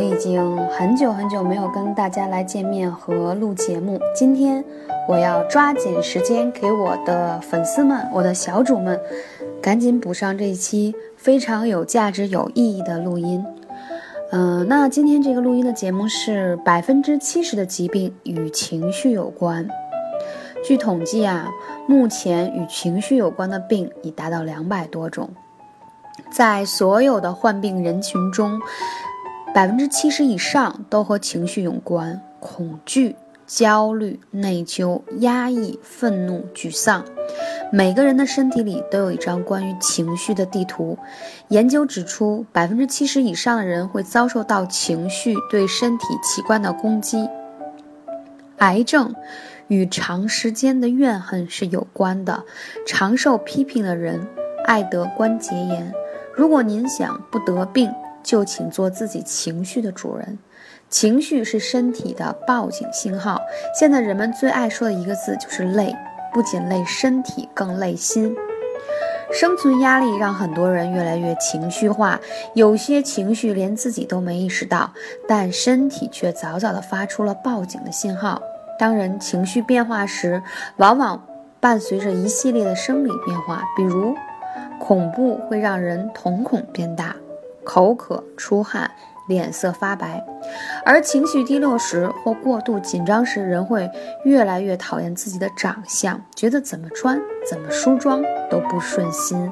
我已经很久很久没有跟大家来见面和录节目，今天我要抓紧时间给我的粉丝们、我的小主们，赶紧补上这一期非常有价值、有意义的录音。嗯，那今天这个录音的节目是百分之七十的疾病与情绪有关。据统计啊，目前与情绪有关的病已达到两百多种，在所有的患病人群中。百分之七十以上都和情绪有关，恐惧、焦虑、内疚、压抑、愤怒、沮丧。每个人的身体里都有一张关于情绪的地图。研究指出，百分之七十以上的人会遭受到情绪对身体器官的攻击。癌症与长时间的怨恨是有关的。常受批评的人爱得关节炎。如果您想不得病，就请做自己情绪的主人，情绪是身体的报警信号。现在人们最爱说的一个字就是累，不仅累身体，更累心。生存压力让很多人越来越情绪化，有些情绪连自己都没意识到，但身体却早早的发出了报警的信号。当人情绪变化时，往往伴随着一系列的生理变化，比如恐怖会让人瞳孔变大。口渴、出汗、脸色发白，而情绪低落时或过度紧张时，人会越来越讨厌自己的长相，觉得怎么穿、怎么梳妆都不顺心，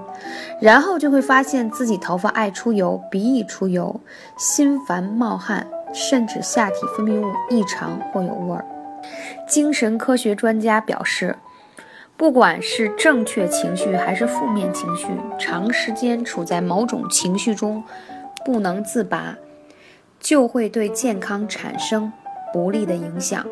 然后就会发现自己头发爱出油、鼻翼出油、心烦冒汗，甚至下体分泌物异常或有味儿。精神科学专家表示。不管是正确情绪还是负面情绪，长时间处在某种情绪中不能自拔，就会对健康产生不利的影响。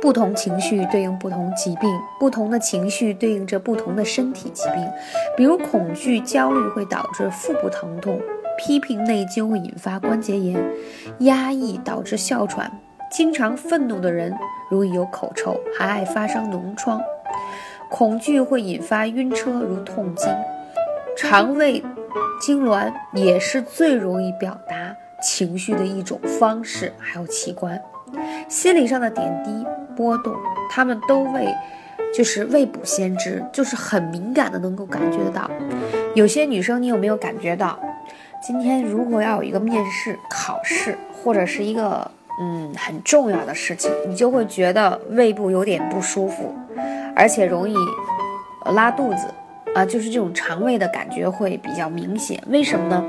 不同情绪对应不同疾病，不同的情绪对应着不同的身体疾病。比如，恐惧、焦虑会导致腹部疼痛；批评、内疚会引发关节炎；压抑导致哮喘；经常愤怒的人容易有口臭，还爱发生脓疮。恐惧会引发晕车，如痛经；肠胃痉挛也是最容易表达情绪的一种方式，还有器官。心理上的点滴波动，他们都为就是未卜先知，就是很敏感的，能够感觉得到。有些女生，你有没有感觉到，今天如果要有一个面试、考试，或者是一个嗯很重要的事情，你就会觉得胃部有点不舒服。而且容易拉肚子啊，就是这种肠胃的感觉会比较明显。为什么呢？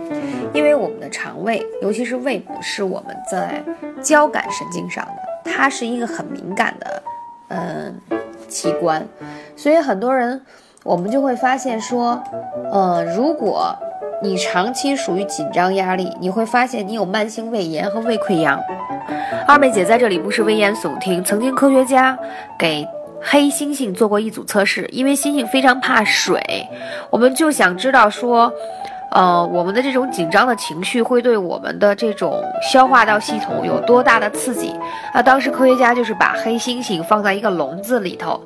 因为我们的肠胃，尤其是胃部，是我们在交感神经上的，它是一个很敏感的嗯器官。所以很多人，我们就会发现说，呃，如果你长期属于紧张压力，你会发现你有慢性胃炎和胃溃疡。二妹姐在这里不是危言耸听，曾经科学家给。黑猩猩做过一组测试，因为猩猩非常怕水，我们就想知道说，呃，我们的这种紧张的情绪会对我们的这种消化道系统有多大的刺激？啊，当时科学家就是把黑猩猩放在一个笼子里头，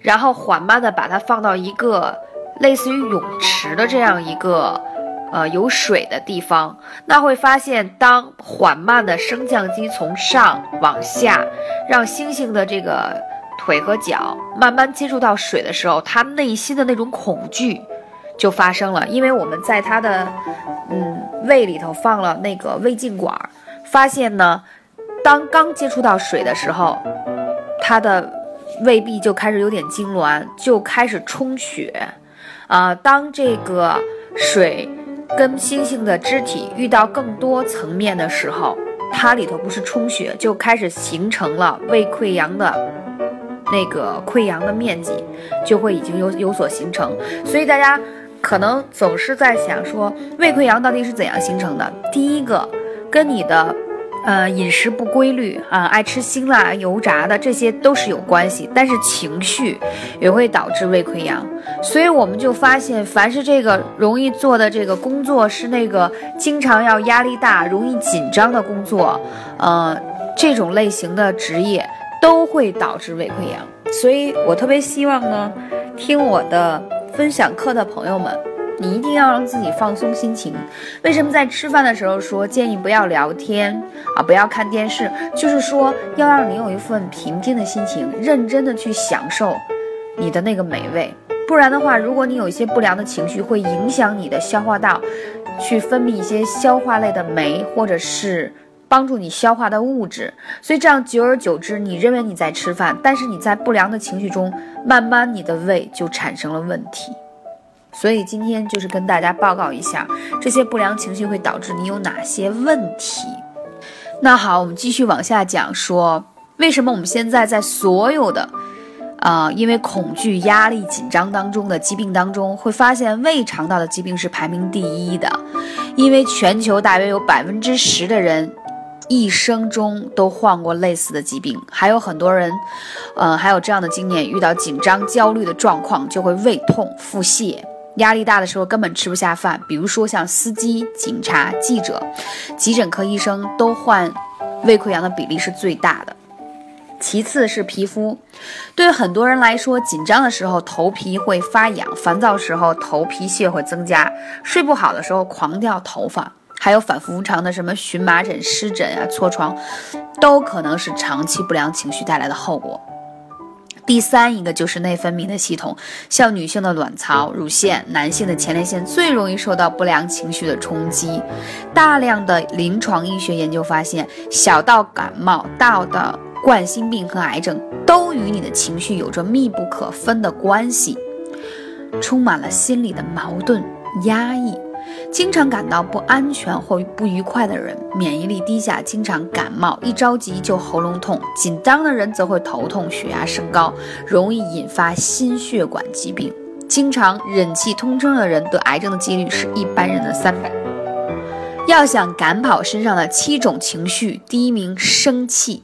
然后缓慢的把它放到一个类似于泳池的这样一个呃有水的地方，那会发现，当缓慢的升降机从上往下，让猩猩的这个。腿和脚慢慢接触到水的时候，他内心的那种恐惧就发生了。因为我们在他的嗯胃里头放了那个胃镜管，发现呢，当刚接触到水的时候，他的胃壁就开始有点痉挛，就开始充血。啊，当这个水跟猩猩的肢体遇到更多层面的时候，它里头不是充血，就开始形成了胃溃疡的。那个溃疡的面积就会已经有有所形成，所以大家可能总是在想说，胃溃疡到底是怎样形成的？第一个，跟你的呃，饮食不规律啊，爱吃辛辣、油炸的，这些都是有关系。但是情绪也会导致胃溃疡，所以我们就发现，凡是这个容易做的这个工作，是那个经常要压力大、容易紧张的工作，呃，这种类型的职业都会导致胃溃疡。所以我特别希望呢，听我的分享课的朋友们。你一定要让自己放松心情。为什么在吃饭的时候说建议不要聊天啊，不要看电视？就是说要让你有一份平静的心情，认真的去享受你的那个美味。不然的话，如果你有一些不良的情绪，会影响你的消化道，去分泌一些消化类的酶，或者是帮助你消化的物质。所以这样久而久之，你认为你在吃饭，但是你在不良的情绪中，慢慢你的胃就产生了问题。所以今天就是跟大家报告一下，这些不良情绪会导致你有哪些问题。那好，我们继续往下讲，说为什么我们现在在所有的，呃，因为恐惧、压力、紧张当中的疾病当中，会发现胃肠道的疾病是排名第一的，因为全球大约有百分之十的人一生中都患过类似的疾病，还有很多人，呃，还有这样的经验，遇到紧张、焦虑的状况就会胃痛、腹泻。压力大的时候根本吃不下饭，比如说像司机、警察、记者、急诊科医生都患胃溃疡的比例是最大的。其次是皮肤，对很多人来说，紧张的时候头皮会发痒，烦躁时候头皮屑会增加，睡不好的时候狂掉头发，还有反复无常的什么荨麻疹、湿疹啊、痤疮，都可能是长期不良情绪带来的后果。第三一个就是内分泌的系统，像女性的卵巢、乳腺，男性的前列腺最容易受到不良情绪的冲击。大量的临床医学研究发现，小到感冒，大到冠心病和癌症，都与你的情绪有着密不可分的关系。充满了心理的矛盾、压抑。经常感到不安全或不愉快的人，免疫力低下，经常感冒，一着急就喉咙痛；紧张的人则会头痛、血压升高，容易引发心血管疾病。经常忍气吞声的人得癌症的几率是一般人的三倍。要想赶跑身上的七种情绪，第一名生气，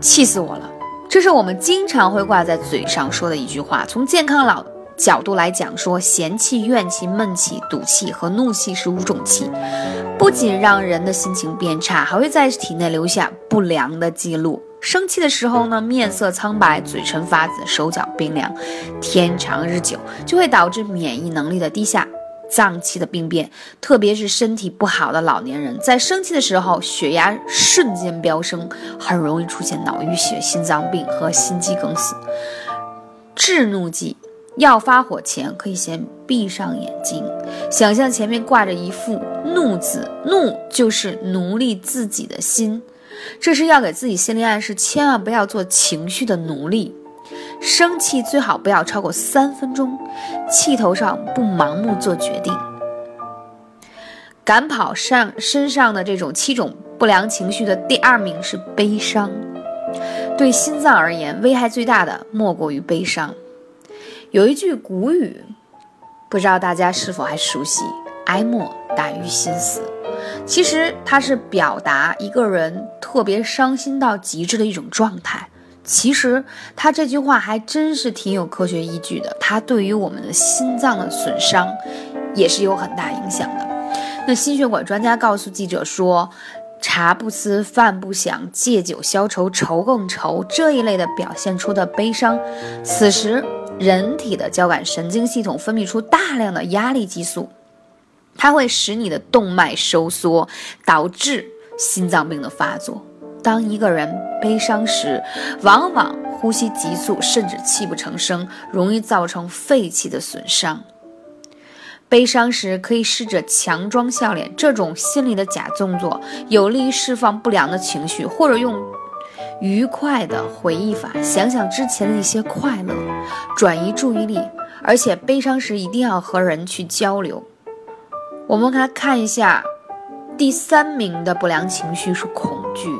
气死我了！这是我们经常会挂在嘴上说的一句话。从健康老。角度来讲，说嫌气、怨气、闷气、赌气和怒气是五种气，不仅让人的心情变差，还会在体内留下不良的记录。生气的时候呢，面色苍白，嘴唇发紫，手脚冰凉，天长日久就会导致免疫能力的低下，脏器的病变。特别是身体不好的老年人，在生气的时候，血压瞬间飙升，很容易出现脑淤血、心脏病和心肌梗死。制怒剂。要发火前，可以先闭上眼睛，想象前面挂着一副怒字，怒就是奴隶自己的心，这是要给自己心理暗示，千万不要做情绪的奴隶。生气最好不要超过三分钟，气头上不盲目做决定。赶跑上身上的这种七种不良情绪的第二名是悲伤，对心脏而言，危害最大的莫过于悲伤。有一句古语，不知道大家是否还熟悉？“哀莫大于心死。”其实它是表达一个人特别伤心到极致的一种状态。其实他这句话还真是挺有科学依据的，它对于我们的心脏的损伤也是有很大影响的。那心血管专家告诉记者说：“茶不思饭不想，借酒消愁愁更愁。”这一类的表现出的悲伤，此时。人体的交感神经系统分泌出大量的压力激素，它会使你的动脉收缩，导致心脏病的发作。当一个人悲伤时，往往呼吸急促，甚至泣不成声，容易造成肺气的损伤。悲伤时可以试着强装笑脸，这种心理的假动作有利于释放不良的情绪，或者用。愉快的回忆法，想想之前的一些快乐，转移注意力。而且悲伤时一定要和人去交流。我们来看一下，第三名的不良情绪是恐惧，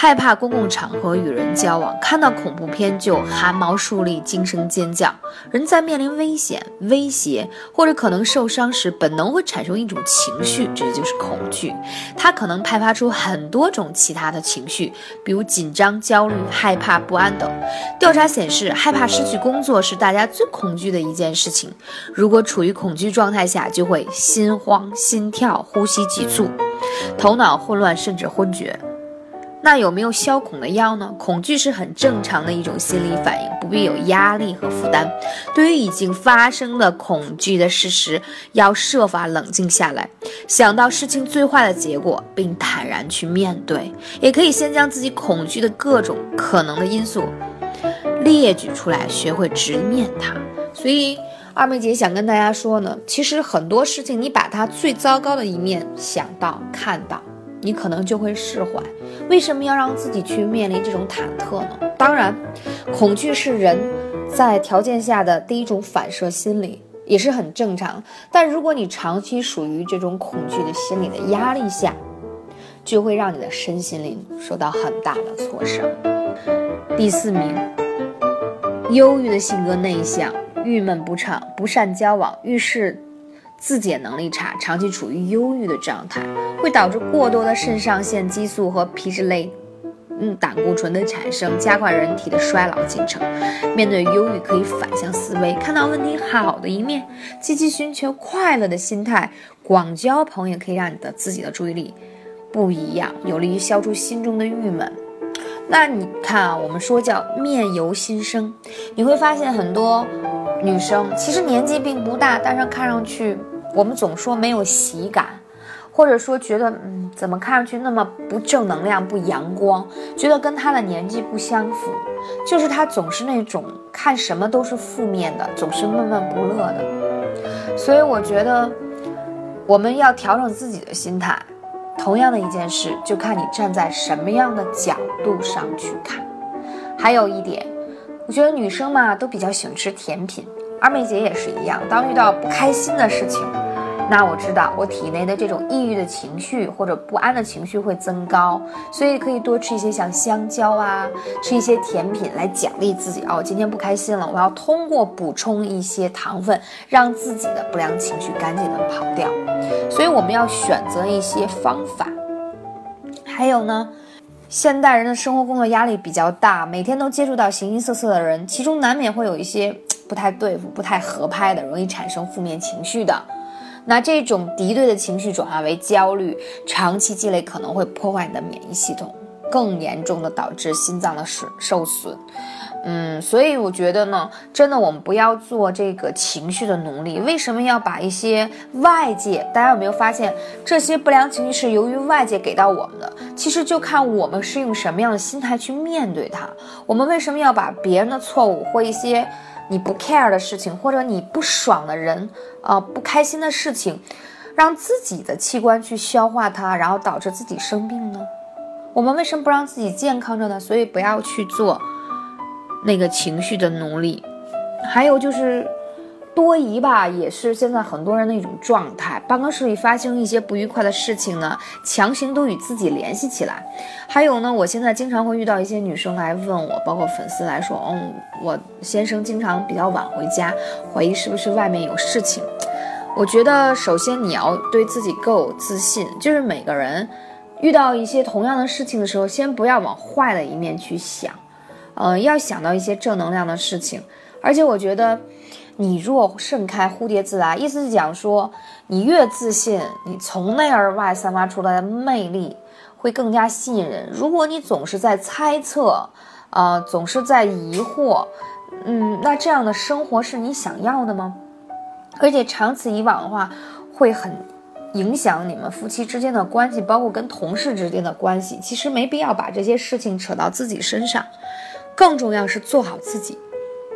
害怕公共场合与人交往，看到恐怖片就汗毛竖立、惊声尖叫。人在面临危险、威胁或者可能受伤时，本能会产生一种情绪，这就是恐惧。它可能派发出很多种其他的情绪，比如紧张、焦虑、害怕、不安等。调查显示，害怕失去工作是大家最恐惧的一件事情。如果处于恐惧状态下，就会心慌、心跳、呼吸急促。头脑混乱甚至昏厥，那有没有消恐的药呢？恐惧是很正常的一种心理反应，不必有压力和负担。对于已经发生的恐惧的事实，要设法冷静下来，想到事情最坏的结果，并坦然去面对。也可以先将自己恐惧的各种可能的因素列举出来，学会直面它。所以。二妹姐想跟大家说呢，其实很多事情，你把它最糟糕的一面想到、看到，你可能就会释怀。为什么要让自己去面临这种忐忑呢？当然，恐惧是人在条件下的第一种反射心理，也是很正常。但如果你长期属于这种恐惧的心理的压力下，就会让你的身心灵受到很大的挫伤。第四名，忧郁的性格内向。郁闷不畅，不善交往，遇事自检能力差，长期处于忧郁的状态，会导致过多的肾上腺激素和皮质类，嗯，胆固醇的产生，加快人体的衰老进程。面对忧郁，可以反向思维，看到问题好的一面，积极寻求快乐的心态，广交朋友，可以让你的自己的注意力不一样，有利于消除心中的郁闷。那你看啊，我们说叫面由心生，你会发现很多。女生其实年纪并不大，但是看上去我们总说没有喜感，或者说觉得嗯，怎么看上去那么不正能量、不阳光，觉得跟她的年纪不相符，就是她总是那种看什么都是负面的，总是闷闷不乐的。所以我觉得我们要调整自己的心态。同样的一件事，就看你站在什么样的角度上去看。还有一点。我觉得女生嘛都比较喜欢吃甜品，二妹姐也是一样。当遇到不开心的事情，那我知道我体内的这种抑郁的情绪或者不安的情绪会增高，所以可以多吃一些像香蕉啊，吃一些甜品来奖励自己。哦，今天不开心了，我要通过补充一些糖分，让自己的不良情绪赶紧的跑掉。所以我们要选择一些方法。还有呢？现代人的生活工作压力比较大，每天都接触到形形色色的人，其中难免会有一些不太对付、不太合拍的，容易产生负面情绪的。那这种敌对的情绪转化为焦虑，长期积累可能会破坏你的免疫系统，更严重的导致心脏的损受损。嗯，所以我觉得呢，真的我们不要做这个情绪的奴隶。为什么要把一些外界？大家有没有发现，这些不良情绪是由于外界给到我们的？其实就看我们是用什么样的心态去面对它。我们为什么要把别人的错误或一些你不 care 的事情，或者你不爽的人，啊，不开心的事情，让自己的器官去消化它，然后导致自己生病呢？我们为什么不让自己健康着呢？所以不要去做。那个情绪的奴隶，还有就是多疑吧，也是现在很多人的一种状态。办公室里发生一些不愉快的事情呢，强行都与自己联系起来。还有呢，我现在经常会遇到一些女生来问我，包括粉丝来说，嗯，我先生经常比较晚回家，怀疑是不是外面有事情。我觉得首先你要对自己够有自信，就是每个人遇到一些同样的事情的时候，先不要往坏的一面去想。呃，要想到一些正能量的事情，而且我觉得，你若盛开，蝴蝶自来，意思是讲说，你越自信，你从内而外散发出来的魅力会更加吸引人。如果你总是在猜测，啊，总是在疑惑，嗯，那这样的生活是你想要的吗？而且长此以往的话，会很影响你们夫妻之间的关系，包括跟同事之间的关系。其实没必要把这些事情扯到自己身上。更重要是做好自己。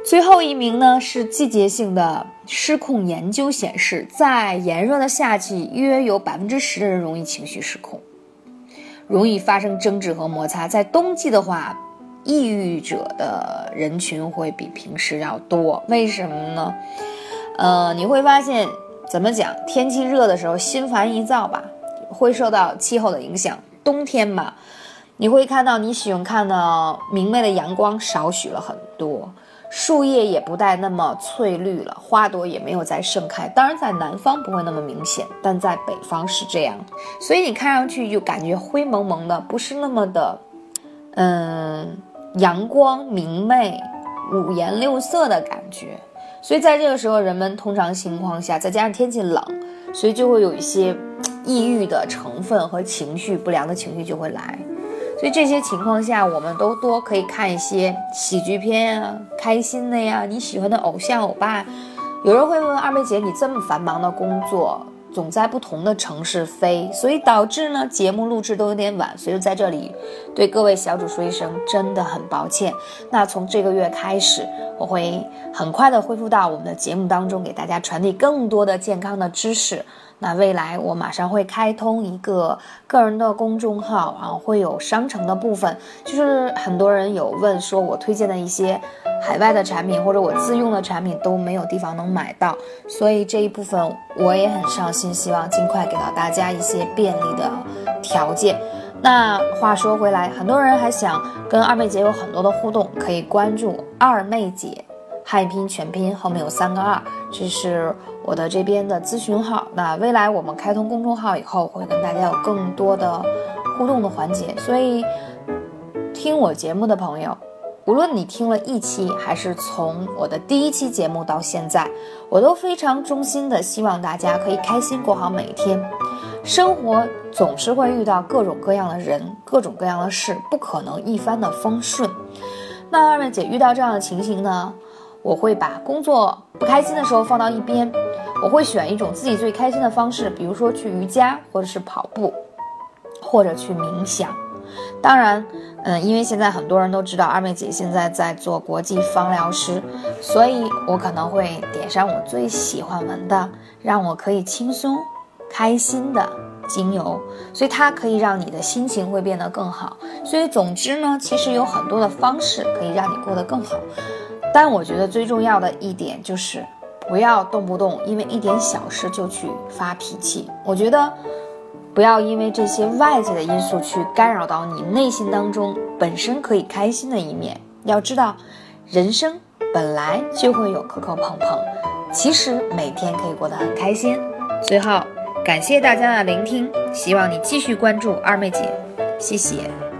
最后一名呢是季节性的失控研究显示，在炎热的夏季，约有百分之十的人容易情绪失控，容易发生争执和摩擦。在冬季的话，抑郁者的人群会比平时要多。为什么呢？呃，你会发现，怎么讲？天气热的时候心烦意躁吧，会受到气候的影响。冬天嘛。你会看到你喜欢看的明媚的阳光少许了很多，树叶也不带那么翠绿了，花朵也没有再盛开。当然，在南方不会那么明显，但在北方是这样，所以你看上去就感觉灰蒙蒙的，不是那么的，嗯，阳光明媚、五颜六色的感觉。所以在这个时候，人们通常情况下，再加上天气冷，所以就会有一些抑郁的成分和情绪不良的情绪就会来。所以这些情况下，我们都多可以看一些喜剧片啊，开心的呀，你喜欢的偶像欧巴。有人会问二妹姐，你这么繁忙的工作，总在不同的城市飞，所以导致呢节目录制都有点晚，所以在这里对各位小主说一声，真的很抱歉。那从这个月开始，我会很快的恢复到我们的节目当中，给大家传递更多的健康的知识。那未来我马上会开通一个个人的公众号，然后会有商城的部分。就是很多人有问说，我推荐的一些海外的产品或者我自用的产品都没有地方能买到，所以这一部分我也很上心，希望尽快给到大家一些便利的条件。那话说回来，很多人还想跟二妹姐有很多的互动，可以关注二妹姐。汉语拼音全拼后面有三个二，这是我的这边的咨询号。那未来我们开通公众号以后，会跟大家有更多的互动的环节。所以听我节目的朋友，无论你听了一期，还是从我的第一期节目到现在，我都非常衷心的希望大家可以开心过好每一天。生活总是会遇到各种各样的人，各种各样的事，不可能一帆的风顺。那二妹姐遇到这样的情形呢？我会把工作不开心的时候放到一边，我会选一种自己最开心的方式，比如说去瑜伽，或者是跑步，或者去冥想。当然，嗯，因为现在很多人都知道二妹姐现在在做国际芳疗师，所以我可能会点上我最喜欢闻的，让我可以轻松、开心的精油，所以它可以让你的心情会变得更好。所以总之呢，其实有很多的方式可以让你过得更好。但我觉得最重要的一点就是，不要动不动因为一点小事就去发脾气。我觉得，不要因为这些外界的因素去干扰到你内心当中本身可以开心的一面。要知道，人生本来就会有磕磕碰碰，其实每天可以过得很开心。最后，感谢大家的聆听，希望你继续关注二妹姐，谢谢。